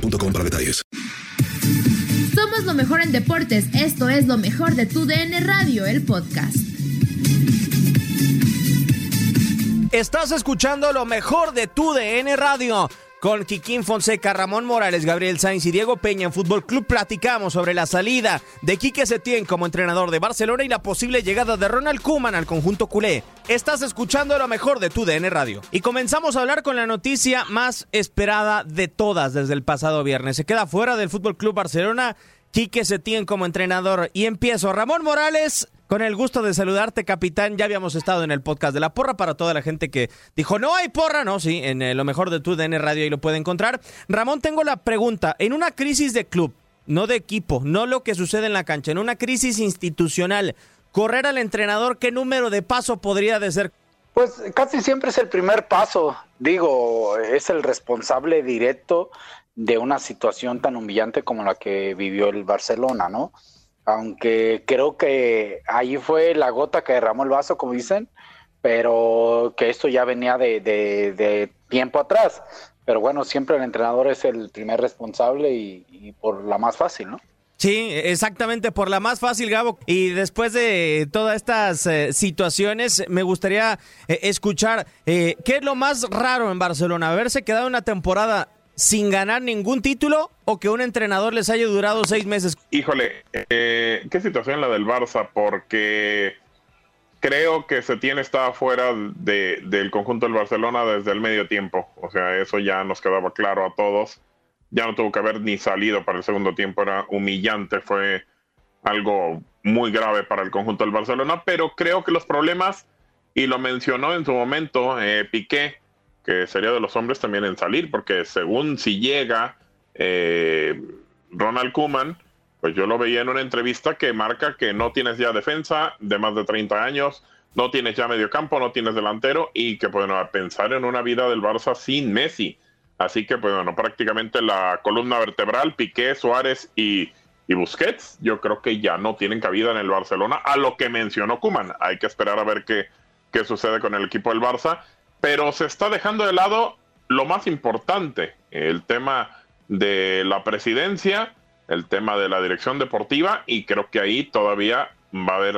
boostmobile.com para detalles. Somos lo mejor en deportes. Esto es lo mejor de tu DN Radio, el podcast. Estás escuchando lo mejor de tu DN Radio. Con Kikín Fonseca, Ramón Morales, Gabriel Sainz y Diego Peña en Fútbol Club platicamos sobre la salida de Quique Setién como entrenador de Barcelona y la posible llegada de Ronald Koeman al conjunto culé. Estás escuchando lo mejor de tu DN Radio. Y comenzamos a hablar con la noticia más esperada de todas desde el pasado viernes. Se queda fuera del Fútbol Club Barcelona Quique Setién como entrenador. Y empiezo. Ramón Morales, con el gusto de saludarte, capitán. Ya habíamos estado en el podcast de la porra para toda la gente que dijo, no hay porra, no, sí, en eh, lo mejor de tu DN Radio ahí lo puede encontrar. Ramón, tengo la pregunta. En una crisis de club, no de equipo, no lo que sucede en la cancha, en una crisis institucional, correr al entrenador, ¿qué número de paso podría ser? Pues casi siempre es el primer paso. Digo, es el responsable directo de una situación tan humillante como la que vivió el Barcelona, ¿no? Aunque creo que ahí fue la gota que derramó el vaso, como dicen, pero que esto ya venía de, tiempo atrás. Pero bueno, siempre el entrenador es el primer responsable y, por la más fácil, ¿no? Sí, exactamente, por la más fácil, Gabo. Y después de todas estas eh, situaciones, me gustaría eh, escuchar eh, qué es lo más raro en Barcelona, haberse quedado una temporada sin ganar ningún título o que un entrenador les haya durado seis meses? Híjole, eh, qué situación la del Barça, porque creo que Setién estaba fuera de, del conjunto del Barcelona desde el medio tiempo. O sea, eso ya nos quedaba claro a todos. Ya no tuvo que haber ni salido para el segundo tiempo, era humillante, fue algo muy grave para el conjunto del Barcelona, pero creo que los problemas, y lo mencionó en su momento eh, Piqué, que sería de los hombres también en salir, porque según si llega eh, Ronald Kuman, pues yo lo veía en una entrevista que marca que no tienes ya defensa de más de 30 años, no tienes ya medio campo, no tienes delantero y que pueden pensar en una vida del Barça sin Messi. Así que, pues bueno, prácticamente la columna vertebral, Piqué, Suárez y, y Busquets, yo creo que ya no tienen cabida en el Barcelona, a lo que mencionó Kuman. Hay que esperar a ver qué, qué sucede con el equipo del Barça pero se está dejando de lado lo más importante, el tema de la presidencia, el tema de la dirección deportiva y creo que ahí todavía va a haber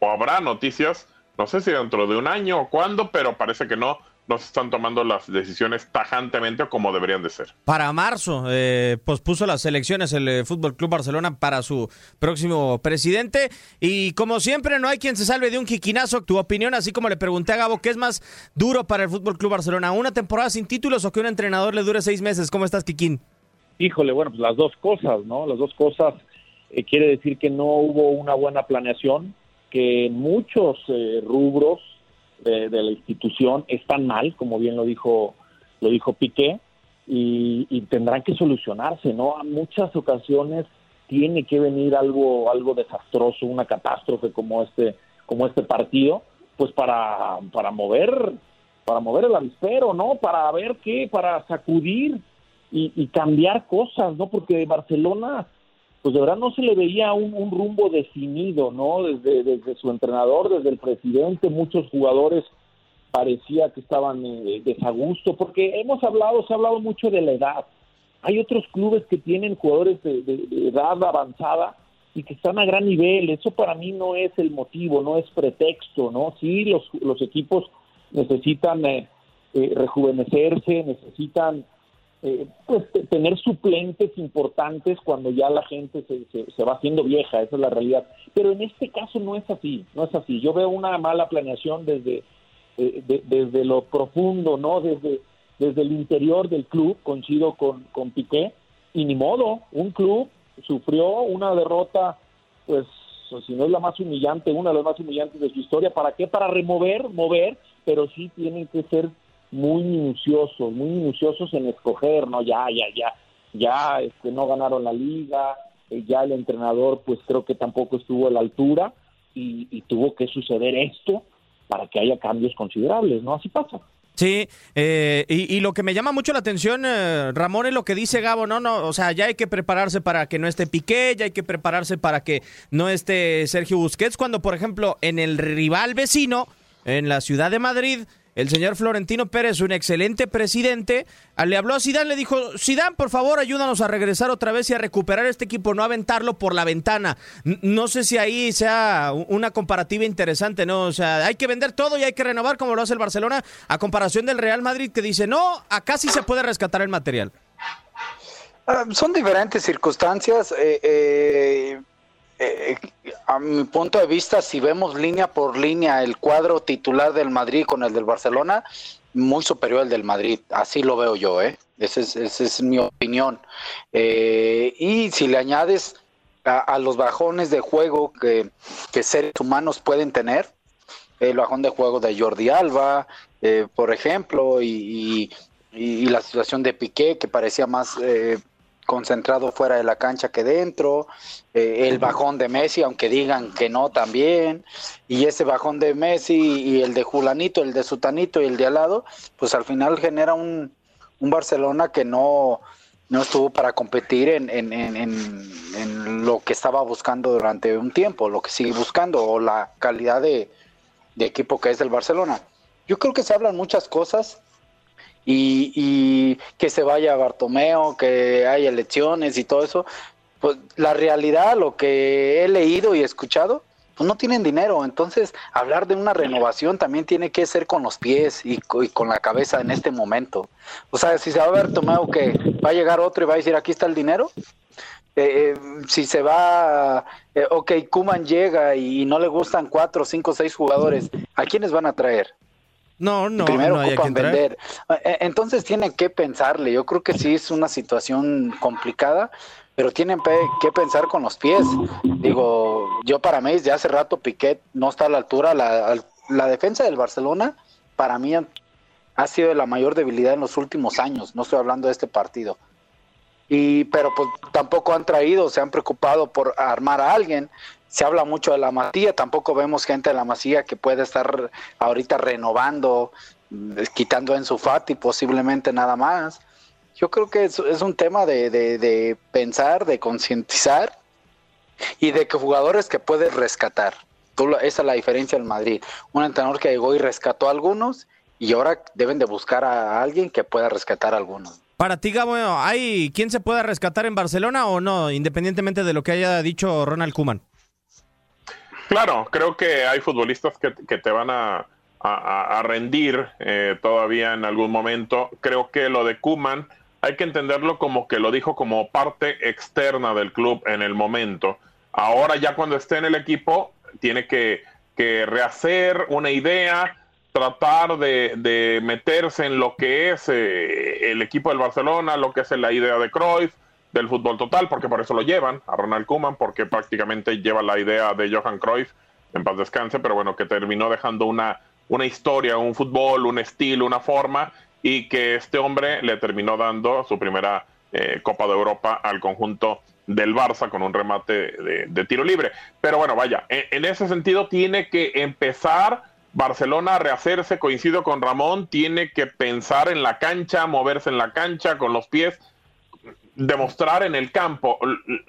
o habrá noticias, no sé si dentro de un año o cuándo, pero parece que no, no se están tomando las decisiones tajantemente o como deberían de ser. Para marzo eh, pospuso las elecciones el eh, Fútbol Club Barcelona para su próximo presidente y como siempre no hay quien se salve de un jiquinazo. Tu opinión, así como le pregunté a Gabo, ¿qué es más duro para el Fútbol Club Barcelona? ¿Una temporada sin títulos o que un entrenador le dure seis meses? ¿Cómo estás, Kikín? Híjole, bueno, pues las dos cosas, ¿no? Las dos cosas eh, quiere decir que no hubo una buena planeación, que en muchos eh, rubros de, la institución están mal, como bien lo dijo lo dijo Piqué, y, tendrán que solucionarse, ¿no? A muchas ocasiones tiene que venir algo algo desastroso, una catástrofe como este como este partido, pues para para mover para mover el avispero, ¿no? Para ver qué, para sacudir y, y cambiar cosas, ¿no? Porque Barcelona pues de verdad no se le veía un, rumbo definido, ¿no? Desde, desde, su entrenador, desde el presidente, muchos jugadores parecía que estaban eh, desagusto, porque hemos hablado, se ha hablado mucho de la edad. Hay otros clubes que tienen jugadores de, edad avanzada y que están a gran nivel. Eso para mí no es el motivo, no es pretexto, ¿no? Sí, los, los equipos necesitan eh, eh, rejuvenecerse, necesitan eh, pues tener suplentes importantes cuando ya la gente se, se, va haciendo vieja, esa es la realidad. Pero en este caso no es así, no es así. Yo veo una mala planeación desde, eh, desde lo profundo, no desde, desde el interior del club, coincido con, con Piqué, y ni modo, un club sufrió una derrota, pues si no es la más humillante, una de las más humillantes de su historia, ¿para qué? Para remover, mover, pero sí tienen que ser muy minuciosos, muy minuciosos en escoger, ¿no? Ya, ya, ya, ya este, no ganaron la liga, eh, ya el entrenador pues creo que tampoco estuvo a la altura y, tuvo que suceder esto para que haya cambios considerables, ¿no? Así pasa. Sí, eh, y, lo que me llama mucho la atención, eh, Ramón, es lo que dice Gabo, no, no, o sea, ya hay que prepararse para que no esté Piqué, ya hay que prepararse para que no esté Sergio Busquets, cuando, por ejemplo, en el rival vecino, en la ciudad de Madrid, el señor Florentino Pérez, un excelente presidente, le habló a Sidán, le dijo, Sidán, por favor, ayúdanos a regresar otra vez y a recuperar este equipo, no aventarlo por la ventana. No sé si ahí sea una comparativa interesante, ¿no? O sea, hay que vender todo y hay que renovar como lo hace el Barcelona, a comparación del Real Madrid que dice, no, acá sí se puede rescatar el material. Ah, son diferentes circunstancias. Eh, eh, eh, a mi punto de vista, si vemos línea por línea el cuadro titular del Madrid con el del Barcelona, muy superior al del Madrid. Así lo veo yo, ¿eh? Esa es, mi opinión. Eh, y si le añades a, los bajones de juego que, seres humanos pueden tener, el bajón de juego de Jordi Alba, eh, por ejemplo, y, la situación de Piqué, que parecía más concentrado fuera de la cancha que dentro, eh, el bajón de Messi, aunque digan que no también, y ese bajón de Messi y el de Julanito, el de Sutanito y el de al lado, pues al final genera un, un Barcelona que no, no estuvo para competir en, en, en, en, lo que estaba buscando durante un tiempo, lo que sigue buscando, o la calidad de, de equipo que es el Barcelona. Yo creo que se hablan muchas cosas, y, que se vaya Bartomeo, que haya elecciones y todo eso, pues la realidad, lo que he leído y escuchado, pues no tienen dinero. Entonces, hablar de una renovación también tiene que ser con los pies y, con la cabeza en este momento. O sea, si se va a ver Tomeo que va a llegar otro y va a decir, aquí está el dinero. Eh, eh, si se va, eh, ok, Kuman llega y no le gustan cuatro, cinco, seis jugadores, ¿a quiénes van a traer? No, no, primero no ocupan vender. E, entonces tienen que pensarle. Yo creo que sí es una situación complicada, pero tienen que pensar con los pies. Digo, yo para mí, ya hace rato Piquet no está a la altura. La, la defensa del Barcelona, para mí, ha sido la mayor debilidad en los últimos años. No estoy hablando de este partido. Y, pero pues tampoco han traído, se han preocupado por armar a alguien se habla mucho de la Masía, tampoco vemos gente de la Masía que puede estar ahorita renovando, mm, quitando en su Fati posiblemente nada más. Yo creo que es, un tema de, de, pensar, de concientizar y de que jugadores que puedes rescatar. esa es la diferencia en Madrid. Un entrenador que llegó y rescató a algunos y ahora deben de buscar a alguien que pueda rescatar a algunos. Para ti, Gabo, ¿hay quién se pueda rescatar en Barcelona o no, independientemente de lo que haya dicho Ronald Kuman? Claro, creo que hay futbolistas que, te van a, a, rendir eh, todavía en algún momento. Creo que lo de Kuman hay que entenderlo como que lo dijo como parte externa del club en el momento. Ahora ya cuando esté en el equipo tiene que, rehacer una idea, tratar de, meterse en lo que es eh, el equipo del Barcelona, lo que es la idea de Cruyff, del fútbol total, porque por eso lo llevan a Ronald Koeman, porque prácticamente lleva la idea de Johan Cruyff, en paz descanse, pero bueno, que terminó dejando una, una historia, un fútbol, un estilo, una forma, y que este hombre le terminó dando su primera eh, Copa de Europa al conjunto del Barça con un remate de, tiro libre. Pero bueno, vaya, en, ese sentido tiene que empezar Barcelona a rehacerse, coincido con Ramón, tiene que pensar en la cancha, moverse en la cancha con los pies, demostrar en el campo.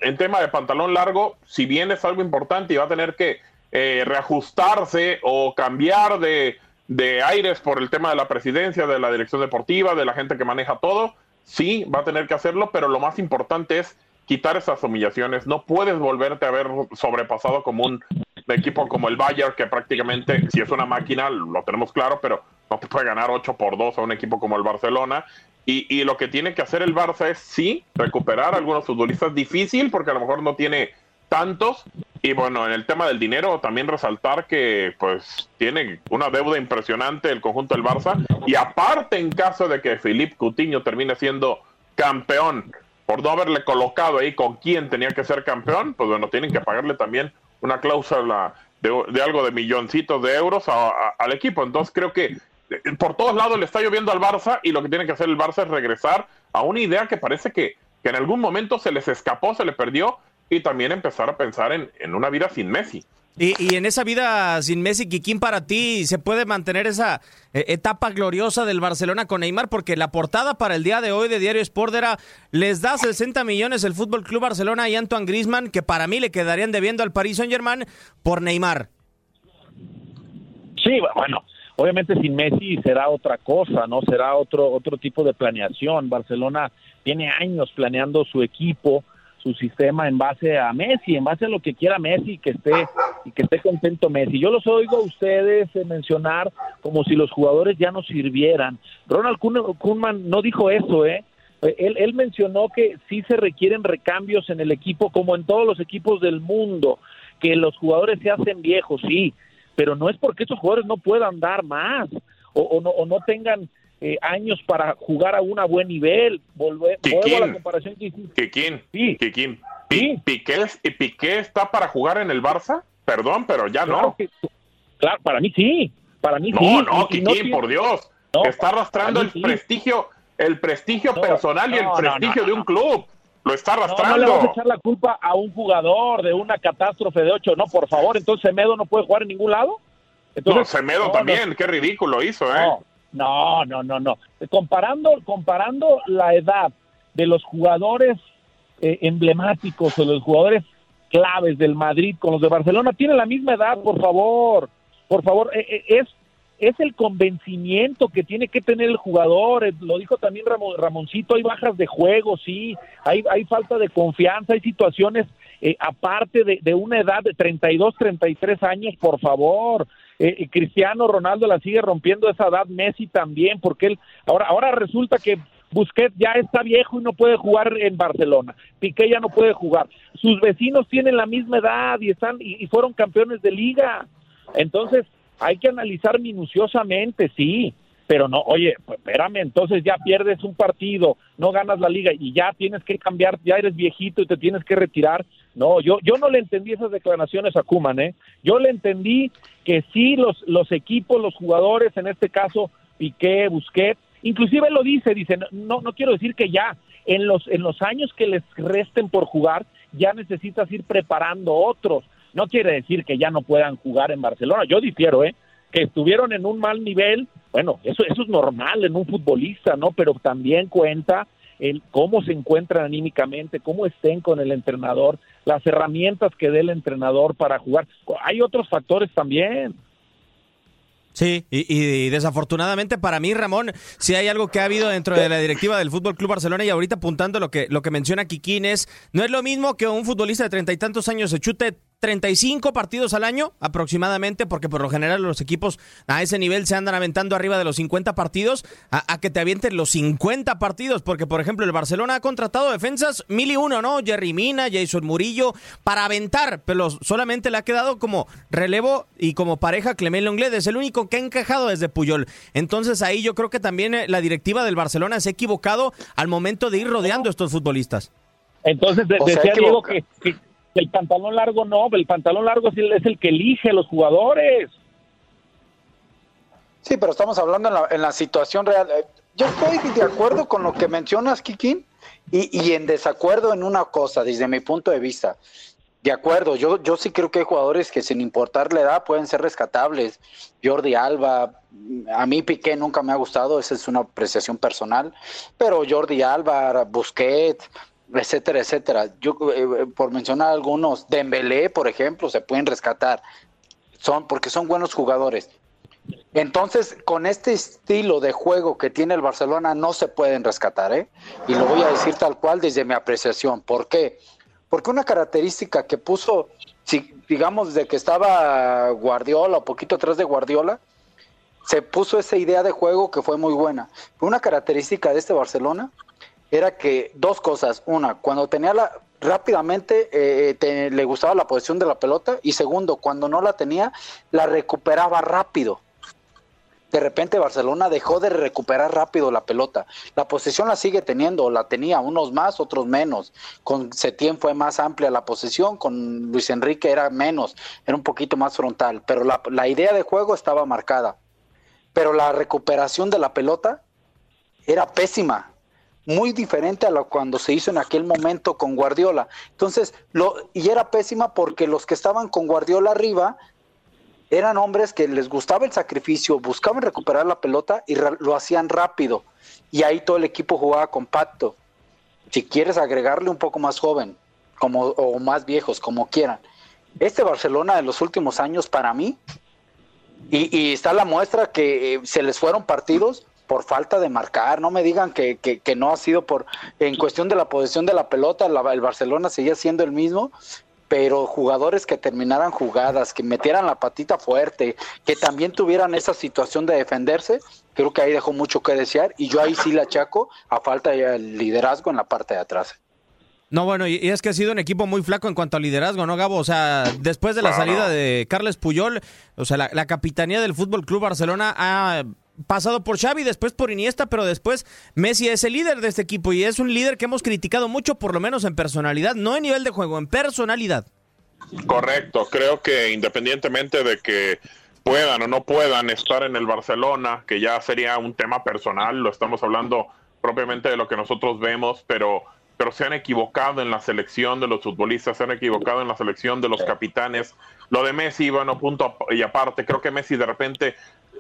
En tema de pantalón largo, si bien es algo importante y va a tener que eh, reajustarse o cambiar de, de aires por el tema de la presidencia, de la dirección deportiva, de la gente que maneja todo, sí, va a tener que hacerlo, pero lo más importante es quitar esas humillaciones. No puedes volverte a ver sobrepasado como un equipo como el Bayern, que prácticamente, si es una máquina, lo tenemos claro, pero no te puede ganar 8 por 2 a un equipo como el Barcelona. Y, y lo que tiene que hacer el Barça es sí, recuperar a algunos futbolistas difícil, porque a lo mejor no tiene tantos. Y bueno, en el tema del dinero, también resaltar que pues tiene una deuda impresionante el conjunto del Barça. Y aparte, en caso de que Philippe Coutinho termine siendo campeón por no haberle colocado ahí con quién tenía que ser campeón, pues bueno, tienen que pagarle también una cláusula de, algo de milloncitos de euros al equipo. Entonces creo que por todos lados le está lloviendo al Barça y lo que tiene que hacer el Barça es regresar a una idea que parece que, que en algún momento se les escapó, se le perdió y también empezar a pensar en, en una vida sin Messi. Y, y, en esa vida sin Messi, Kikín, para ti, ¿se puede mantener esa eh, etapa gloriosa del Barcelona con Neymar? Porque la portada para el día de hoy de Diario Sport era, les da 60 millones el Fútbol Club Barcelona y Antoine Grisman, que para mí le quedarían debiendo al Paris Saint Germain por Neymar. Sí, bueno, obviamente sin Messi será otra cosa, ¿no? Será otro, otro tipo de planeación. Barcelona tiene años planeando su equipo su sistema en base a Messi, en base a lo que quiera Messi que esté y que esté contento Messi. Yo los oigo a ustedes eh, mencionar como si los jugadores ya no sirvieran. Ronald Koeman no dijo eso, ¿eh? ¿eh? Él, él mencionó que sí se requieren recambios en el equipo, como en todos los equipos del mundo, que los jugadores se hacen viejos, sí, pero no es porque esos jugadores no puedan dar más o, o, no, o no tengan eh, años para jugar a un buen nivel. Volver, a la comparación que ¿Quién? Sí. Piqué, ¿Piqué está para jugar en el Barça? Perdón, pero ya no. claro, para mí sí. Para mí no, sí. No, Kikín, por Dios. está arrastrando el prestigio, el prestigio personal y el prestigio de un club. Lo está arrastrando. No, le vas a echar la culpa a un jugador de una catástrofe de ocho. No, por favor, entonces Semedo no puede jugar en ningún lado. Entonces, no, Semedo también, qué ridículo hizo, ¿eh? No, no, no, no. Comparando, comparando la edad de los jugadores eh, emblemáticos o los jugadores claves del Madrid con los de Barcelona, tienen la misma edad, por favor. Por favor, eh, eh, es es el convencimiento que tiene que tener el jugador, lo dijo también Ramoncito, hay bajas de juego, sí, hay, hay falta de confianza, hay situaciones aparte de, de, una edad de 32, 33 años, por favor, eh, Cristiano Ronaldo la sigue rompiendo esa edad, Messi también, porque él ahora ahora resulta que Busquets ya está viejo y no puede jugar en Barcelona. Piqué ya no puede jugar. Sus vecinos tienen la misma edad y están y, fueron campeones de liga. Entonces, hay que analizar minuciosamente, sí, pero no, oye, pues espérame, entonces ya pierdes un partido, no ganas la liga y ya tienes que cambiar, ya eres viejito y te tienes que retirar. No, yo, yo no le entendí esas declaraciones a Kuman, ¿eh? Yo le entendí que sí los, los equipos, los jugadores, en este caso Piqué, Busquets, inclusive lo dice, dice, no, no quiero decir que ya, en los, en los años que les resten por jugar, ya necesitas ir preparando otros. No quiere decir que ya no puedan jugar en Barcelona, yo difiero, ¿eh? Que estuvieron en un mal nivel, bueno, eso, eso es normal en un futbolista, ¿no? Pero también cuenta cómo se encuentran anímicamente, cómo estén con el entrenador, las herramientas que dé el entrenador para jugar. Hay otros factores también. Sí, y, desafortunadamente para mí, Ramón, si hay algo que ha habido dentro de la directiva del Fútbol Club Barcelona y ahorita apuntando lo que, lo que menciona Kikín es, no es lo mismo que un futbolista de treinta y tantos años se chute 35 partidos al año aproximadamente, porque por lo general los equipos a ese nivel se andan aventando arriba de los 50 partidos, a, que te avienten los 50 partidos, porque por ejemplo el Barcelona ha contratado defensas mil y uno, ¿no? Jerry Mina, Jason Murillo, para aventar, pero solamente le ha quedado como relevo y como pareja Clement Lenglet, es el único que ha encajado desde Puyol. Entonces ahí yo creo que también eh, la directiva del Barcelona se ha equivocado al momento de ir rodeando a estos futbolistas. Entonces decía Diego que el pantalón largo no, el pantalón largo es el, que elige a los jugadores. Sí, pero estamos hablando en la, situación real. Eh, yo estoy de acuerdo con lo que mencionas, Kikín, y, en desacuerdo en una cosa, desde mi punto de vista. De acuerdo, yo, yo sí creo que hay jugadores que sin importar la edad pueden ser rescatables. Jordi Alba, a mí Piqué nunca me ha gustado, esa es una apreciación personal, pero Jordi Alba, Busquets, etcétera, etcétera. Yo, eh, por mencionar algunos, Dembélé, por ejemplo, se pueden rescatar, son porque son buenos jugadores. Entonces, con este estilo de juego que tiene el Barcelona, no se pueden rescatar, ¿eh? Y lo voy a decir tal cual desde mi apreciación. ¿Por qué? Porque una característica que puso, digamos, de que estaba Guardiola, o poquito atrás de Guardiola, se puso esa idea de juego que fue muy buena. Una característica de este Barcelona era que dos cosas. Una, cuando tenía la rápidamente eh, le gustaba la posición de la pelota y segundo, cuando no la tenía, la recuperaba rápido. De repente Barcelona dejó de recuperar rápido la pelota. La posesión la sigue teniendo, la tenía unos más, otros menos. Con Setién fue más amplia la posesión, con Luis Enrique era menos, era un poquito más frontal, pero la, la idea de juego estaba marcada. Pero la recuperación de la pelota era pésima muy diferente a lo cuando se hizo en aquel momento con Guardiola. Entonces, lo, y era pésima porque los que estaban con Guardiola arriba eran hombres que les gustaba el sacrificio, buscaban recuperar la pelota y lo hacían rápido. Y ahí todo el equipo jugaba compacto. Si quieres agregarle un poco más joven, como, o más viejos, como quieran. Este Barcelona de los últimos años, para mí, y, está la muestra que eh, se les fueron partidos por falta de marcar, no me digan que, que, no ha sido por, en cuestión de la posición de la pelota, el Barcelona seguía siendo el mismo, pero jugadores que terminaran jugadas, que metieran la patita fuerte, que también tuvieran esa situación de defenderse, creo que ahí dejó mucho que desear y yo ahí sí la achaco a falta de liderazgo en la parte de atrás. No, bueno, y es que ha sido un equipo muy flaco en cuanto a liderazgo, ¿no, Gabo? O sea, después de la salida de Carles Puyol, o sea, la, la capitanía del Fútbol Club Barcelona ha pasado por Xavi, después por Iniesta, pero después Messi es el líder de este equipo y es un líder que hemos criticado mucho, por lo menos en personalidad, no en nivel de juego, en personalidad. Correcto, creo que independientemente de que puedan o no puedan estar en el Barcelona, que ya sería un tema personal, lo estamos hablando propiamente de lo que nosotros vemos, pero pero se han equivocado en la selección de los futbolistas, se han equivocado en la selección de los capitanes. Lo de Messi, bueno, punto y aparte, creo que Messi de repente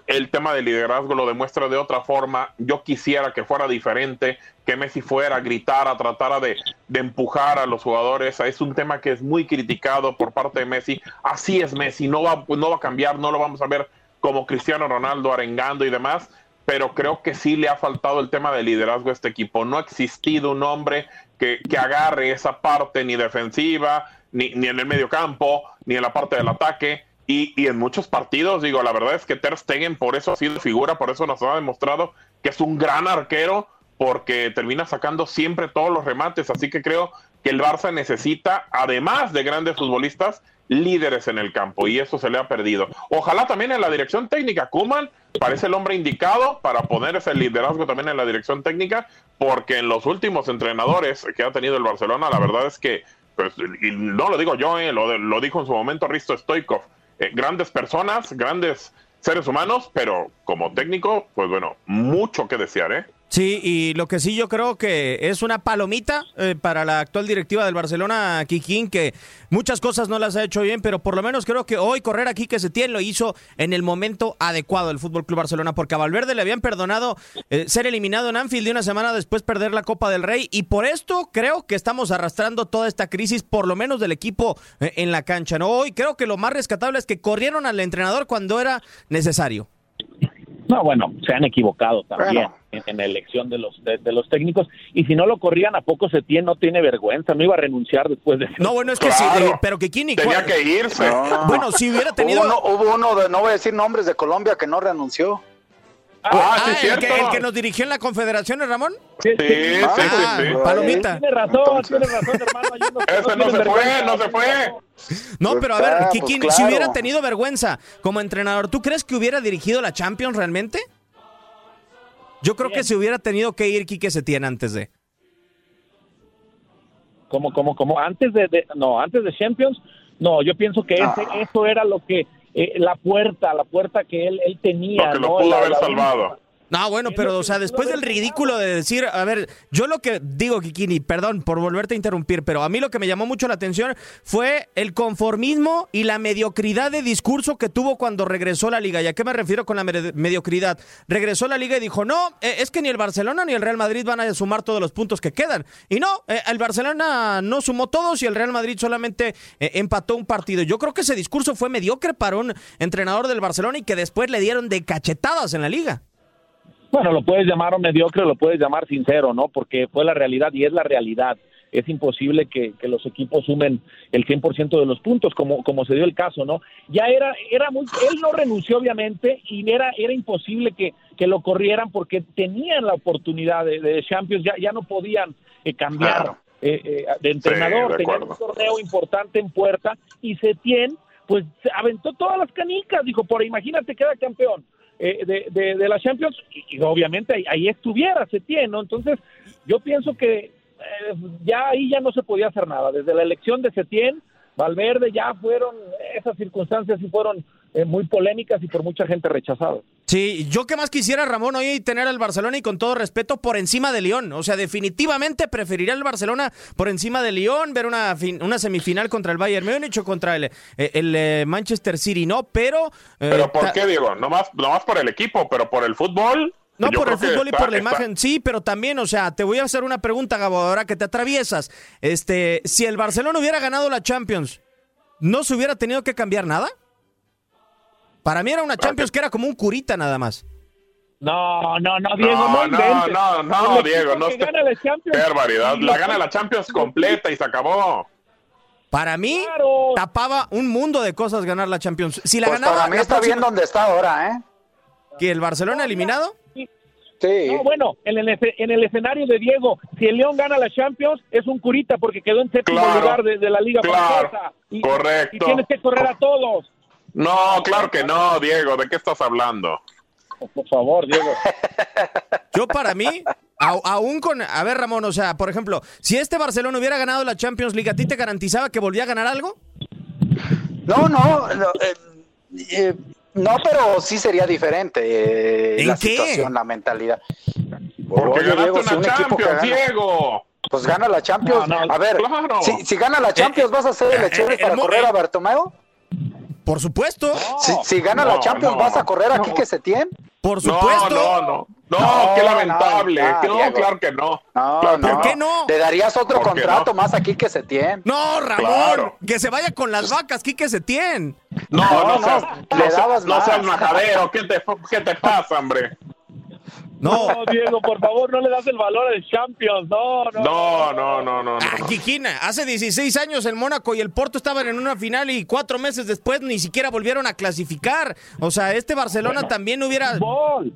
el tema del liderazgo lo demuestra de otra forma. Yo quisiera que fuera diferente, que Messi fuera a gritar, a tratar de, empujar a los jugadores. Es un tema que es muy criticado por parte de Messi. Así es Messi, no va, no va a cambiar, no lo vamos a ver como Cristiano Ronaldo arengando y demás, pero creo que sí le ha faltado el tema del liderazgo a este equipo. No ha existido un hombre que, que agarre esa parte ni defensiva, ni, ni en el medio campo, ni en la parte del ataque y, en muchos partidos, digo, la verdad es que Ter Stegen por eso ha sido figura, por eso nos ha demostrado que es un gran arquero, porque termina sacando siempre todos los remates. Así que creo que el Barça necesita, además de grandes futbolistas, líderes en el campo y eso se le ha perdido. Ojalá también en la dirección técnica, Kuman parece el hombre indicado para poner ese liderazgo también en la dirección técnica, porque en los últimos entrenadores que ha tenido el Barcelona, la verdad es que, pues, y no lo digo yo, eh, lo, lo dijo en su momento Risto Stoikov, eh, grandes personas, grandes seres humanos, pero como técnico, pues bueno, mucho que desear, ¿eh? Sí, y lo que sí yo creo que es una palomita eh, para la actual directiva del Barcelona, Kikín, que muchas cosas no las ha hecho bien, pero por lo menos creo que hoy correr aquí que se tiene lo hizo en el momento adecuado el Fútbol Club Barcelona, porque a Valverde le habían perdonado eh, ser eliminado en Anfield y una semana después perder la Copa del Rey, y por esto creo que estamos arrastrando toda esta crisis, por lo menos del equipo eh, en la cancha. ¿no? Hoy creo que lo más rescatable es que corrieron al entrenador cuando era necesario. No, bueno, se han equivocado también en, en la elección de los de, de los técnicos. Y si no lo corrían, ¿a poco se tiene, no tiene vergüenza? No iba a renunciar después de... No, bueno, es que sí, eh, pero que quién y Tenía cuál- que irse. Bueno, si hubiera tenido... Hubo uno, hubo uno de, no voy a decir nombres de Colombia que no renunció. Ah, sí, Ah, el, cierto. que, el que nos dirigió en la Confederación, ¿eh, Ramón? Sí, Sí, sí, Ah, sí, sí. Palomita. Tiene razón, tiene razón, hermano. no se fue, no se fue. No, Pues pero a ver, pues si hubiera tenido vergüenza como entrenador, ¿tú crees que hubiera dirigido la Champions realmente? Yo creo que se hubiera tenido que ir Quique Setién antes de. como como como antes de, de- no antes de Champions no yo pienso que ese, eso era lo que eh, la puerta la puerta que él él tenía Lo que lo ¿no? pudo La- haber la- salvado. No, bueno, pero, o sea, después del ridículo de decir, a ver, yo lo que digo, Kikini, perdón por volverte a interrumpir, pero a mí lo que me llamó mucho la atención fue el conformismo y la mediocridad de discurso que tuvo cuando regresó a la liga. ¿Y a qué me refiero con la me- mediocridad? Regresó a la liga y dijo, no, eh, es que ni el Barcelona ni el Real Madrid van a sumar todos los puntos que quedan. Y no, eh, el Barcelona no sumó todos y el Real Madrid solamente eh, empató un partido. Yo creo que ese discurso fue mediocre para un entrenador del Barcelona y que después le dieron de cachetadas en la liga. Bueno lo puedes llamar mediocre lo puedes llamar sincero no porque fue la realidad y es la realidad. Es imposible que, que los equipos sumen el 100% de los puntos como como se dio el caso no ya era era muy él no renunció obviamente y era era imposible que que lo corrieran porque tenían la oportunidad de, de Champions ya ya no podían eh, cambiar Claro. eh, eh, de entrenador de tenían un torneo importante en puerta y Setién pues aventó todas las canicas dijo por imagínate queda campeón eh, de, de, la Champions y, y obviamente ahí, ahí estuviera Setién no entonces yo pienso que eh, ya ahí ya no se podía hacer nada. Desde la elección de Setién Valverde ya fueron esas circunstancias y fueron eh, muy polémicas y por mucha gente rechazadas Sí, yo que más quisiera, Ramón, hoy tener al Barcelona y con todo respeto por encima de León. O sea, definitivamente preferiría el Barcelona por encima de León, ver una, fin- una semifinal contra el Bayern Múnich o contra el, eh, el, eh, Manchester City, ¿no? Pero... eh, Pero ¿por qué, Diego? No más, no más por el equipo, pero por el fútbol. No yo por el fútbol y por la está- imagen, sí, pero también, o sea, te voy a hacer una pregunta, Gabo, ahora que te atraviesas. Este, si el Barcelona hubiera ganado la Champions, ¿no se hubiera tenido que cambiar nada? Para mí era una Champions que era como un curita nada más. no no no Diego No, no, no, no, Diego, no que esté- gana la Champions Qué barbaridad. y La gana la Champions completa y se acabó. Para mí, Claro. tapaba un mundo de cosas ganar la Champions. Si la Pues ganaba, para mí está bien donde está ahora, ¿eh? que el Barcelona eliminado. Sí. No, bueno, en el, en el escenario de Diego, si el León gana la Champions, es un curita porque quedó en séptimo Claro, lugar de, de la Liga claro, Francesa. Y, correcto. Y tienes que correr a todos. No, claro que no, Diego. ¿De qué estás hablando? Por favor, Diego. Yo para mí, aún con... A ver, Ramón, o sea, por ejemplo, si este Barcelona hubiera ganado la Champions League, ¿a ti te garantizaba que volvía a ganar algo? No, no, no, eh, eh, no, pero sí sería diferente eh, ¿En la qué? situación, la mentalidad. Porque Oye, ganaste Diego, si una un equipo que Champions, gana- Diego. Pues gana la Champions. No, no, a ver, claro. si, si gana la Champions, ¿vas a hacer el eh, para correr eh, a Bartomeu? Por supuesto, Si, si gana la Champions, no, ¿vas a correr a no. Quique Setién? por supuesto. no, no. No, No, qué lamentable. no, claro que no. No, Claro, no. ¿por qué no? Le darías otro ¿Por qué contrato no? más a Quique Setién. No, Ramón, Claro. que se vaya con las vacas, Quique Setién. No, No, no, no, seas, le no seas- dabas no seas majadero. ¿Qué te, ¿Qué te pasa, hombre? No, No, Diego, por favor, no le das el valor al Champions. No, no. No, no, no, no, no. Ah, Kikina, hace 16 años el Mónaco y el Porto estaban en una final y cuatro meses después ni siquiera volvieron a clasificar. O sea, este Barcelona también hubiera... Fútbol.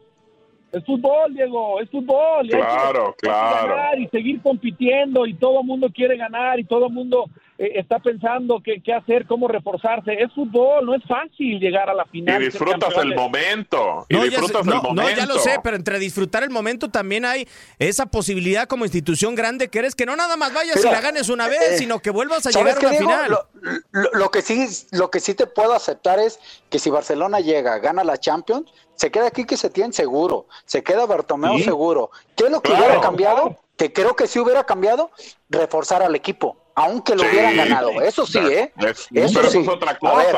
Es fútbol, Diego, es fútbol. y hay que- Claro, hay que claro. ganar y seguir compitiendo y todo el mundo quiere ganar y todo el mundo eh, está pensando qué, qué hacer, cómo reforzarse. Es fútbol, no es fácil llegar a la final. y disfrutas el momento. Y No, ya, disfrutas no, el momento. no, ya lo sé, pero entre disfrutar el momento también hay esa posibilidad como institución grande que eres que no nada más vayas y la ganes una vez, eh, sino que vuelvas a ¿Sabes llegar a una Diego? final. Lo, lo- lo que sí, lo que sí te puedo aceptar es que si Barcelona llega, gana la Champions, se queda aquí que se tiene seguro, se queda Bartomeu Sí. seguro. ¿Qué es lo que Claro. hubiera cambiado? Que creo que sí hubiera cambiado, reforzar al equipo, aunque lo Sí. hubieran ganado. Eso sí, ¿eh? Es- Eso pero sí. eso es otra A cosa. ver,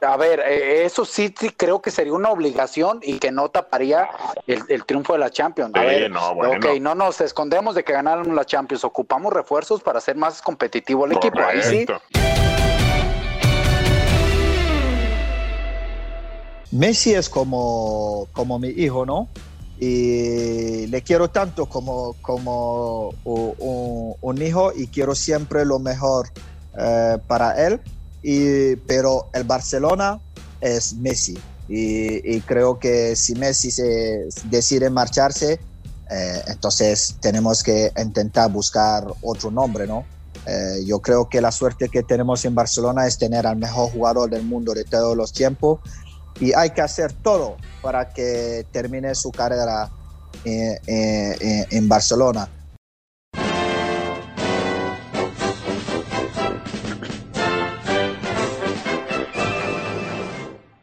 a ver, eh, eso sí, sí creo que sería una obligación y que no taparía el, el triunfo de la Champions. A Sí, ver, no, bueno. ok, no nos escondemos de que ganaron la Champions, ocupamos refuerzos para hacer más competitivo el equipo. Ahí sí. Messi es como, como mi hijo, ¿no? Y le quiero tanto como, como un, hijo y quiero siempre lo mejor eh, para él. Y, pero el Barcelona es Messi. Y, creo que si Messi se decide marcharse, eh, entonces tenemos que intentar buscar otro nombre, ¿no? Eh, yo creo que la suerte que tenemos en Barcelona es tener al mejor jugador del mundo de todos los tiempos y hay que hacer todo para que termine su carrera eh, eh, en Barcelona.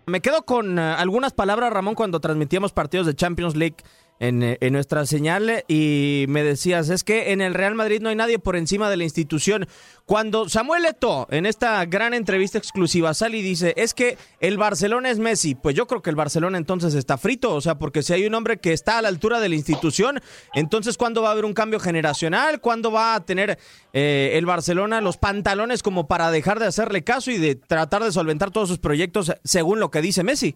Me quedo con algunas palabras, Ramón, cuando transmitíamos partidos de Champions League en, en, nuestra señal y me decías, es que en el Real Madrid no hay nadie por encima de la institución. Cuando Samuel Eto'o en esta gran entrevista exclusiva sale y dice, es que el Barcelona es Messi, pues yo creo que el Barcelona entonces está frito, o sea, porque si hay un hombre que está a la altura de la institución, entonces ¿cuándo va a haber un cambio generacional? ¿Cuándo va a tener eh, el Barcelona los pantalones como para dejar de hacerle caso y de tratar de solventar todos sus proyectos según lo que dice Messi?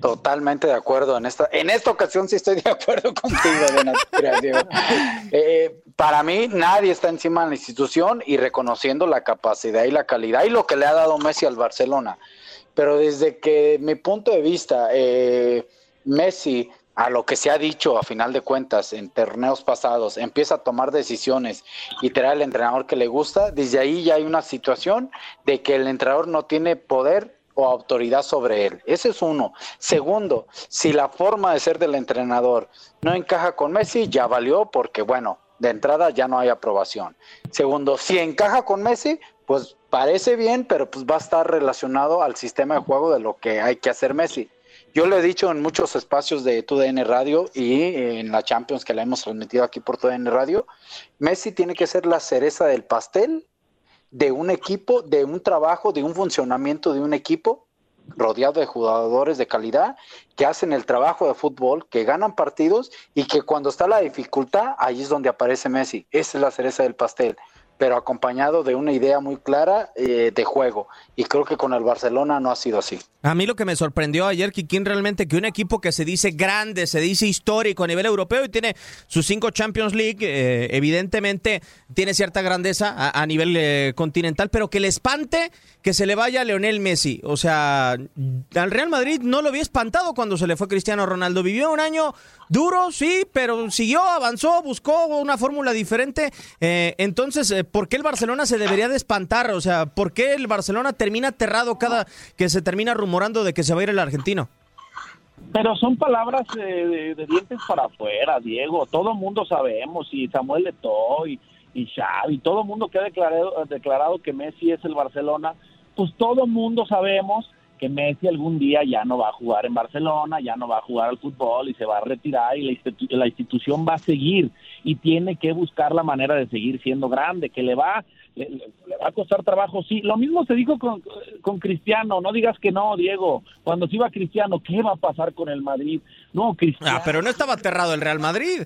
Totalmente de acuerdo en esta. En esta ocasión sí estoy de acuerdo contigo, eh, para mí nadie está encima de la institución y reconociendo la capacidad y la calidad y lo que le ha dado Messi al Barcelona. Pero desde que mi punto de vista, eh, Messi a lo que se ha dicho a final de cuentas en torneos pasados, empieza a tomar decisiones y traer al entrenador que le gusta, desde ahí ya hay una situación de que el entrenador no tiene poder o autoridad sobre él. Ese es uno. Segundo, si la forma de ser del entrenador no encaja con Messi, ya valió porque, bueno, de entrada ya no hay aprobación. Segundo, si encaja con Messi, pues parece bien, pero pues va a estar relacionado al sistema de juego de lo que hay que hacer Messi. Yo lo he dicho en muchos espacios de TUDN Radio y en la Champions que la hemos transmitido aquí por TUDN Radio, Messi tiene que ser la cereza del pastel de un equipo, de un trabajo, de un funcionamiento de un equipo rodeado de jugadores de calidad que hacen el trabajo de fútbol, que ganan partidos y que cuando está la dificultad, ahí es donde aparece Messi. Esa es la cereza del pastel pero acompañado de una idea muy clara eh, de juego. Y creo que con el Barcelona no ha sido así. A mí lo que me sorprendió ayer, Kikín, realmente que un equipo que se dice grande, se dice histórico a nivel europeo y tiene sus cinco Champions League, eh, evidentemente tiene cierta grandeza a, nivel eh, continental, pero que le espante que se le vaya a Leonel Messi. O sea, al Real Madrid no lo había espantado cuando se le fue Cristiano Ronaldo. Vivió un año duro, sí, pero siguió, avanzó, buscó una fórmula diferente. entonces, ¿por qué el Barcelona se debería de espantar? O sea, ¿por qué el Barcelona termina aterrado cada que se termina rumorando de que se va a ir el argentino? Pero son palabras de, dientes para afuera, Diego. Todo mundo sabemos, y Samuel Eto'o y, y Xavi, todo mundo que ha declarado, declarado que Messi es el Barcelona, pues todo mundo sabemos que Messi algún día ya no va a jugar en Barcelona, ya no va a jugar al fútbol y se va a retirar y la, institución va a seguir y tiene que buscar la manera de seguir siendo grande, que le va, le, va a costar trabajo, sí. Lo mismo se dijo con, con, Cristiano, no digas que no, Diego. Cuando se iba Cristiano, ¿qué va a pasar con el Madrid? No, Cristiano. Ah, pero no estaba aterrado el Real Madrid.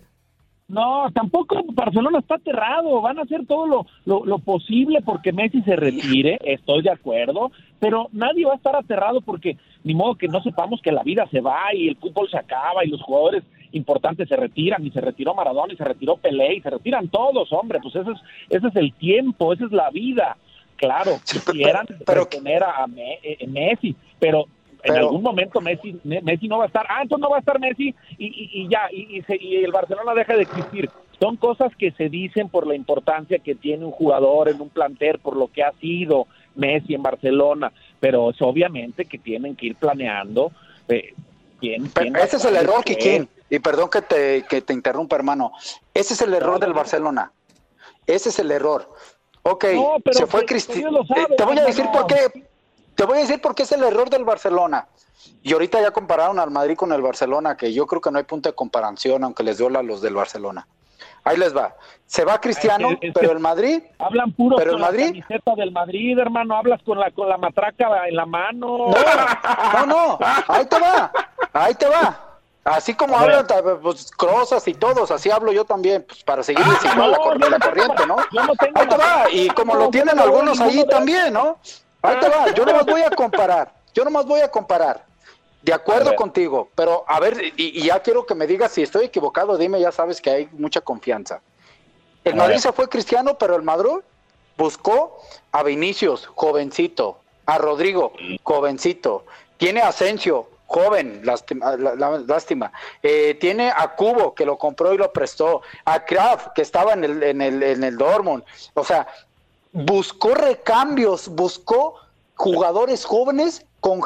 No, tampoco Barcelona está aterrado, van a hacer todo lo, lo, posible porque Messi se retire, estoy de acuerdo, pero nadie va a estar aterrado porque ni modo que no sepamos que la vida se va y el fútbol se acaba y los jugadores importantes se retiran y se retiró Maradona y se retiró Pelé y se retiran todos, hombre, pues ese es, ese es el tiempo, esa es la vida. Claro, quisieran pero, tener a eh, Messi, pero en algún momento Messi, Messi no va a estar, ah, entonces no va a estar Messi y, ya, y, el Barcelona deja de existir. Son cosas que se dicen por la importancia que tiene un jugador en un plantel, por lo que ha sido Messi en Barcelona, pero es obviamente que tienen que ir planeando. Eh, ese es el error, Kikín, y perdón que te, que te interrumpa, hermano. Ese es el error del Barcelona. Ese es el error. Ok, se fue Cristiano. Eh, te voy a decir por qué te voy a decir por qué es el error del Barcelona. Y ahorita ya compararon al Madrid con el Barcelona, que yo creo que no hay punto de comparación, aunque les duela a los del Barcelona. Ahí les va. Se va Cristiano, Es que- es pero el Madrid. Hablan puro Pero con el Madrid- la camiseta del Madrid, hermano. Hablas con la con la matraca en la mano. No, no, ahí te va, ahí te va. Así como hablan pues, Crozas y todos, así hablo yo también, pues para seguirles Ah, igual la, no, cor- la no tengo- corriente, ¿no? yo no tengo Ahí te la- va, y como no, lo tienen no algunos de- también, ¿no? Ahí te va, yo nomás voy a comparar, yo nomás voy a comparar. De acuerdo contigo, pero a ver, y, y ya quiero que me digas si estoy equivocado, dime, ya sabes que hay mucha confianza. El A Madrid ver. se fue cristiano, pero el Madrid buscó a Vinicius, jovencito, a Rodrigo, jovencito, tiene a Asensio, joven, lástima. Eh, tiene a Cubo, que lo compró y lo prestó, a Kraft, que estaba en el, en el, en el Dortmund. O sea, buscó recambios, buscó jugadores jóvenes con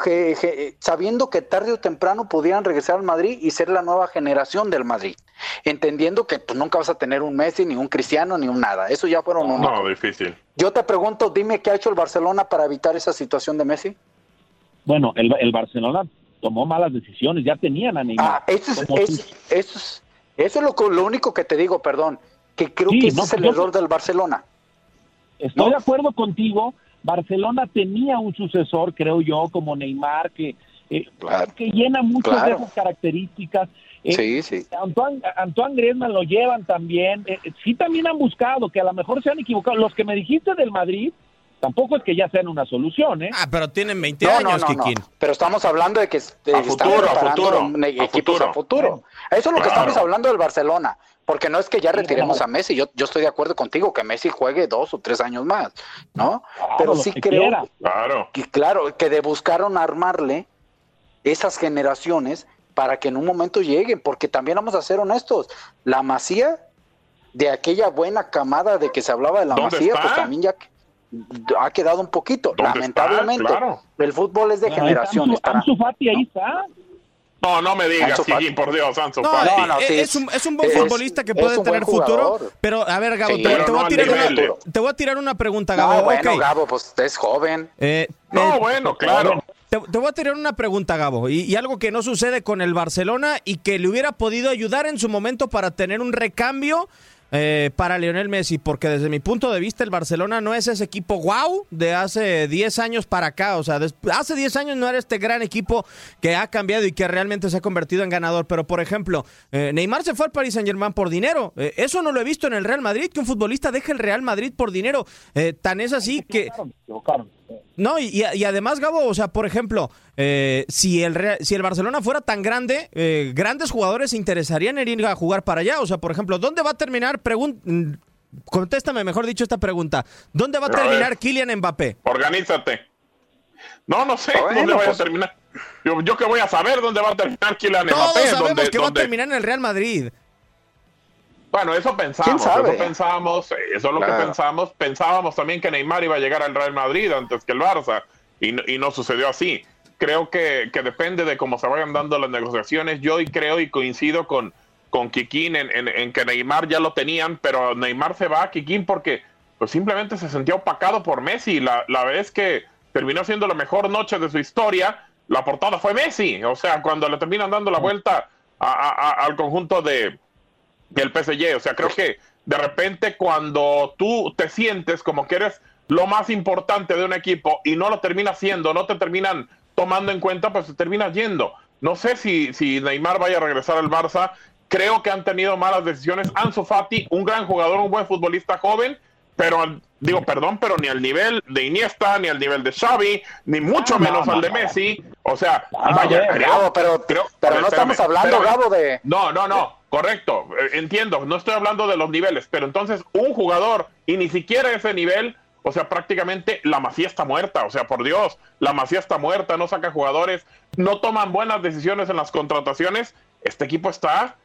sabiendo que tarde o temprano pudieran regresar al Madrid y ser la nueva generación del Madrid, entendiendo que pues, nunca vas a tener un Messi, ni un Cristiano, ni un nada. Eso ya fueron un No, difícil. Yo te pregunto, dime qué ha hecho el Barcelona para evitar esa situación de Messi. Bueno, el, el Barcelona tomó malas decisiones. Ya tenían a Neymar. Ah, eso es, es- eso es, eso es lo, único que te digo, perdón, que creo Sí, que ese no, es el yo- error del Barcelona. Estoy de acuerdo contigo. Barcelona tenía un sucesor, creo yo, como Neymar, que, eh, que llena muchas claro. de esas características. Eh, Sí, sí. Antoine, Antoine Griezmann lo llevan también. Eh, eh, sí, también han buscado, que a lo mejor se han equivocado. Los que me dijiste del Madrid, tampoco es que ya sean una solución, ¿eh? Ah, pero tienen 20 No, años, no, no. Kikín. Pero estamos hablando de que de que están futuro, a preparando futuro, un- a equipos futuro. a futuro. Eso es lo que Claro. estamos hablando del Barcelona. Porque no es que ya retiremos a Messi. Yo, yo estoy de acuerdo contigo que Messi juegue dos o tres años más, ¿no? Claro, Pero sí que creo quiera. Claro. que, claro, que de buscaron armarle esas generaciones para que en un momento lleguen. Porque también vamos a ser honestos. La Masía, de aquella buena camada de que se hablaba de la ¿Dónde Masía, está? pues también ya ha quedado un poquito. Lamentablemente. Claro. El fútbol es de Bueno, generaciones. Ansu, Fati ahí está. No, no me digas, por Dios, Ansu No, Fati. No, no, eh, sí, es, un, es un buen es- futbolista que puede tener futuro. Pero, a ver, Gabo, Sí, te, voy no a tirar una, te voy a tirar una pregunta, Gabo. No, bueno, Ok. Gabo, pues es joven. Eh, No, eh, bueno, claro. Te, te voy a tirar una pregunta, Gabo, y, y algo que no sucede con el Barcelona y que le hubiera podido ayudar en su momento para tener un recambio eh, para Lionel Messi, porque desde mi punto de vista el Barcelona no es ese equipo wow de hace 10 años para acá, o sea, hace 10 años no era este gran equipo que ha cambiado y que realmente se ha convertido en ganador, pero por ejemplo, eh, Neymar se fue al Paris Saint Germain por dinero, Eh, eso no lo he visto en el Real Madrid, que un futbolista deje el Real Madrid por dinero, Eh, tan es así que... No, y, y- y además, Gabo, o sea, por ejemplo, eh, si, el Real- si el Barcelona fuera tan grande, eh, grandes jugadores se interesarían en ir a jugar para allá. O sea, por ejemplo, ¿dónde va a terminar? Pregun- mm, contéstame, mejor dicho, esta pregunta. ¿Dónde va a A ver. terminar Kylian Mbappé? Organízate. No, no sé Bueno, dónde pues- a terminar. Yo, yo que voy a saber dónde va a terminar Kylian Todos Mbappé. sabemos dónde- que va a terminar en el Real Madrid. Bueno, eso pensamos, eso pensamos, eh, eso es lo Claro. que pensamos. Pensábamos también que Neymar iba a llegar al Real Madrid antes que el Barça y, no- y no sucedió así. Creo que, que depende de cómo se vayan dando las negociaciones. Yo y creo y coincido con, con Kikín en, en- en que Neymar ya lo tenían, pero Neymar se va a Kikín porque pues simplemente se sentía opacado por Messi. La, la vez que terminó siendo la mejor noche de su historia, la portada fue Messi. O sea, cuando le terminan dando la vuelta a- a- a- al conjunto de, del PSG. O sea, creo que de repente cuando tú te sientes como que eres lo más importante de un equipo y no lo terminas siendo, no te terminan tomando en cuenta, pues te terminas yendo. No sé si, si Neymar vaya a regresar al Barça. Creo que han tenido malas decisiones. Ansu Fati, un gran jugador, un buen futbolista joven, pero digo, perdón, pero ni al nivel de Iniesta, ni al nivel de Xavi, ni mucho No, menos no, al de. Messi. O sea, Ah, vaya, bueno, creo- Gabo, pero, creo- no estamos hablando, espérame. Gabo, de... No, no, no, correcto, eh, entiendo, no estoy hablando de los niveles, pero entonces un jugador y ni siquiera ese nivel, o sea, prácticamente la Masía está muerta, o sea, por Dios, la Masía está muerta, no saca jugadores, no toman buenas decisiones en las contrataciones, este equipo está,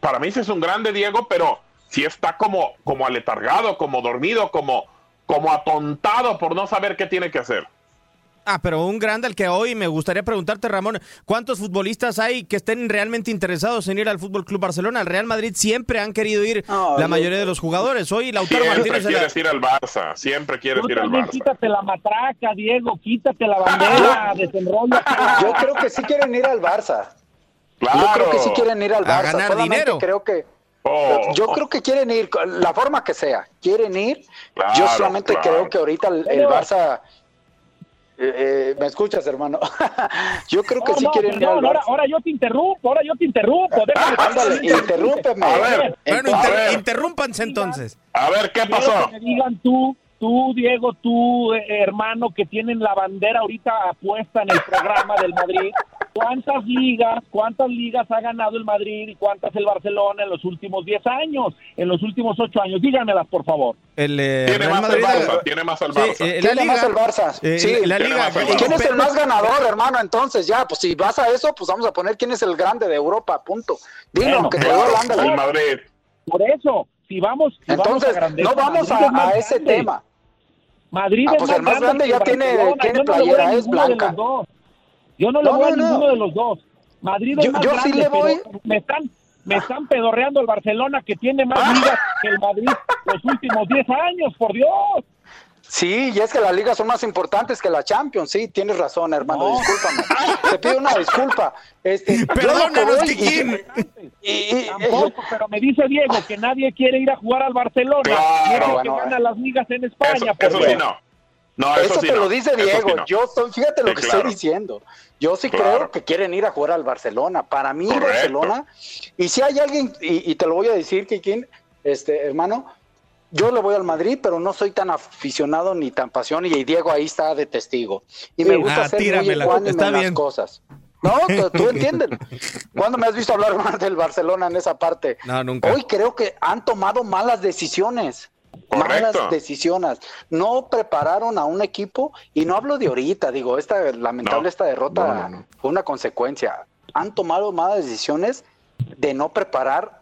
para mí sí es un grande Diego, pero sí está como, como aletargado, como dormido, como, como atontado por no saber qué tiene que hacer. Ah, pero un grande al que hoy me gustaría preguntarte, Ramón, ¿cuántos futbolistas hay que estén realmente interesados en ir al Fútbol Club Barcelona? Al Real Madrid siempre han querido ir la mayoría de los jugadores. Hoy Lautaro Siempre Martínez. la- quieres ir al Barça, siempre quieres ir al Barça. quítate la matraca, Diego, quítate la bandera, desenrolla. Yo creo que sí quieren ir al Barça. Yo Claro. creo que sí quieren ir al A Barça. ganar solamente dinero. creo que Oh. yo creo que quieren ir, la forma que sea, quieren ir. Claro, yo solamente claro. creo que ahorita el, Barça. Eh, eh, ¿Me escuchas, hermano? yo creo que No, sí no, quieren ir perdón, al ahora, ahora yo te interrumpo, ahora yo te interrumpo. Déjame Ándale, interrúmpeme. A ver, Bueno, Entonces, inter- ver. interrúmpanse entonces. A ver, ¿qué pasó? que me digan tú, tú, Diego, tú, eh, hermano, que tienen la bandera ahorita puesta en el programa del Madrid. ¿Cuántas ligas, cuántas ligas ha ganado el Madrid y cuántas el Barcelona en los últimos 10 años, en los últimos 8 años? Díganmelas, por favor. El eh, Tiene Real más el Madrid. Barça, tiene más el Sí, Barça. eh, la Tiene liga, más el Barça. eh, sí, la liga. el ¿Y quién es el más ganador, hermano? Entonces, ya, pues si vas a eso, pues vamos a poner quién es el grande de Europa, punto. Dilo, Bueno, aunque te Claro, ándale. el Madrid. Por eso, si vamos, si vamos Entonces, a no vamos a, ese tema. Madrid Ah, es pues más el más grande que ya tiene- tiene Yo no playera, es blanca. Yo no le voy a no, no. ninguno de los dos. Madrid es Yo- más yo sí grande, le voy. me están me están pedorreando al Barcelona que tiene más ligas que el Madrid los últimos 10 años, por Dios. Sí, y es que las ligas son más importantes que la Champions. Sí, tienes razón, hermano. Discúlpame. Te pido una disculpa. Este, Perdónanos, y- y- y- Tampoco, pero me dice Diego que nadie quiere ir a jugar al Barcelona. Claro, que bueno, gana eh. las ligas en Eso, España. eso sí Dios. no. No, eso, Eso sí te no. lo dice Diego. sí no. Yo estoy, fíjate lo Sí, que claro. estoy diciendo. Yo sí Claro. creo que quieren ir a jugar al Barcelona. Para mí, Correcto. Barcelona. Y si hay alguien, y, y te lo voy a decir, Kikín, este, hermano, yo le voy al Madrid, pero no soy tan aficionado ni tan pasión, y Diego ahí está de testigo. Y me Sí. gusta Ah, ser muy está en las bien. cosas. No, tú, tú entiendes. ¿Cuándo me has visto hablar más del Barcelona en esa parte? No, nunca. Hoy creo que han tomado malas decisiones. Correcto. Malas decisiones. No prepararon a un equipo, y no hablo de ahorita, digo, esta lamentable No. esta derrota No, no, no. fue una consecuencia. Han tomado malas decisiones de no preparar.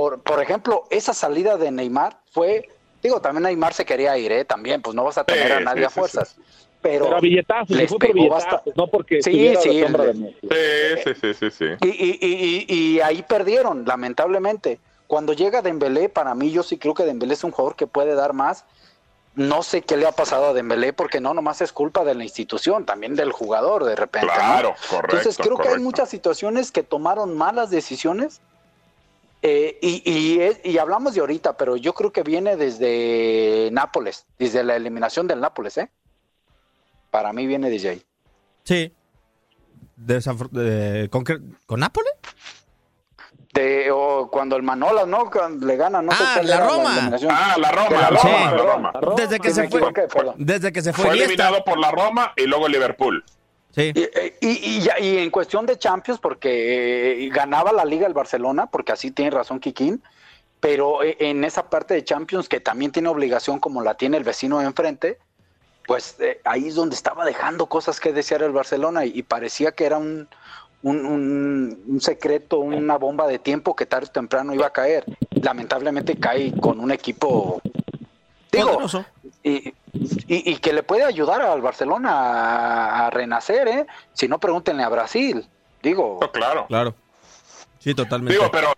Por, por ejemplo, esa salida de Neymar fue, digo, también Neymar se quería ir, ¿eh? También, pues no vas a tener Sí, a nadie sí, a sí, fuerzas. Pero, Pero a billetazos, les fue por pegó billetazos, bastante. no porque Sí, sí, la sombra le- de Messi. Sí, sí, sí, sí, sí. y, y- y- y- y ahí perdieron, lamentablemente. Cuando llega Dembélé, para mí yo sí creo que Dembélé es un jugador que puede dar más. No sé qué le ha pasado a Dembélé porque no nomás es culpa de la institución, también del jugador de repente. ¿no? Claro, correcto. Entonces creo que hay muchas situaciones que tomaron malas decisiones eh, y, y es- y hablamos de ahorita, pero yo creo que viene desde Nápoles, desde la eliminación del Nápoles, ¿eh? Para mí viene desde ahí. Sí. Desafor- eh, ¿con, qué- ¿Con Nápoles? De, o cuando el Manolas, ¿no? Cuando le gana, ¿no? Ah, cuál la Roma. Ah, la Roma, De la Roma, la. Roma. Desde que se me fue. equivoqué. Desde que se fue, Fue eliminado por la Roma y luego Liverpool. Sí. Y, y- y en cuestión de Champions, porque eh, ganaba la liga el Barcelona, porque así tiene razón Kikín, pero eh, en esa parte de Champions que también tiene obligación como la tiene el vecino de enfrente, pues eh, ahí es donde estaba dejando cosas que desear el Barcelona y, y parecía que era un, un, un- un secreto, una bomba de tiempo que tarde o temprano iba a caer. Lamentablemente cae con un equipo, digo, Poderoso. Y, y- y que le puede ayudar al Barcelona a, a renacer, ¿eh? Si no, pregúntenle a Brasil. Digo, Oh, claro. Claro. Sí, totalmente. Digo, pero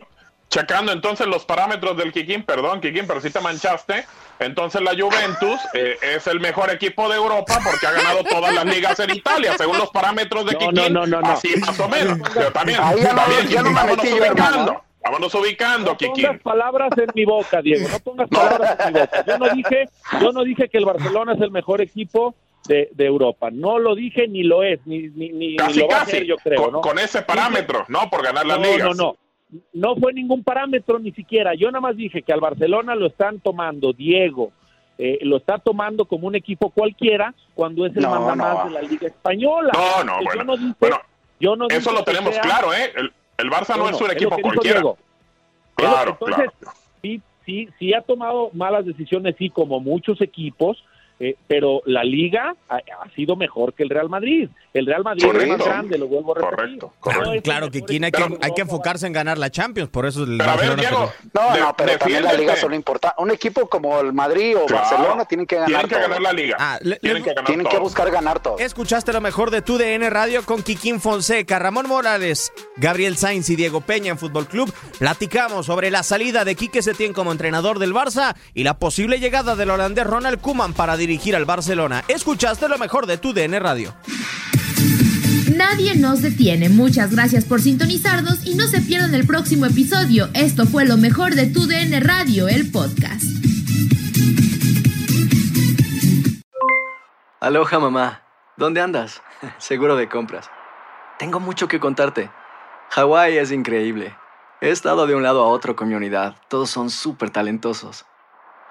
checando entonces los parámetros del Kikín, perdón, Kikín, pero si te manchaste. Entonces la Juventus eh, es el mejor equipo de Europa porque ha ganado todas las ligas en Italia, según los parámetros de No, Kikín. no, no, no, no. Así más o menos. Pero también, Ahí ya también, ya no me metí yo, Vámonos ubicando, No pongas palabras en mi boca, Diego. No pongas palabras en mi boca. Yo no dije, yo no dije que el Barcelona es el mejor equipo de, de Europa. No lo dije ni lo es, ni, ni, ni- Casi, lo va a casi. ser, yo creo. con, ¿no? con ese parámetro, ¿no? Por ganar las no, ligas. no, no. No fue ningún parámetro ni siquiera. Yo nada más dije que al Barcelona lo están tomando Diego. eh, lo está tomando como un equipo cualquiera cuando es el mandamás de la Liga Española. No, no, bueno. Yo no dije, Bueno, yo no Eso lo tenemos sea- claro, ¿eh? El, el Barça no, es un equipo dijo cualquiera. Diego. Claro, Entonces, claro. sí, sí, sí ha tomado malas decisiones, sí, como muchos equipos, Eh, pero la liga ha, ha, sido mejor que el Real Madrid. El Real Madrid Correcto. es más grande, lo vuelvo a repetir. Correcto. Claro, no claro que aquí hay, que hay que enfocarse en ganar la Champions, por eso el Barcelona ver, Diego, No, no, pero también la liga son importantes. Un equipo como el Madrid o claro. Barcelona tienen que ganar Tienen que todo. ganar la liga. Ah, le, tienen, que, ganar tienen que, buscar ganar todo. Escuchaste lo mejor de tu DN Radio con Kikín Fonseca, Ramón Morales, Gabriel Sainz y Diego Peña en Fútbol Club. Platicamos sobre la salida de Quique Setién como entrenador del Barça y la posible llegada del holandés Ronald Koeman para dirigir al Barcelona. Escuchaste lo mejor de tu DN Radio. Nadie nos detiene. Muchas gracias por sintonizarnos y no se pierdan el próximo episodio. Esto fue lo mejor de tu DN Radio, el podcast. Aloha mamá. ¿Dónde andas? Seguro de compras. Tengo mucho que contarte. Hawái es increíble. He estado de un lado a otro con mi unidad. Todos son súper talentosos.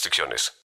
restricciones.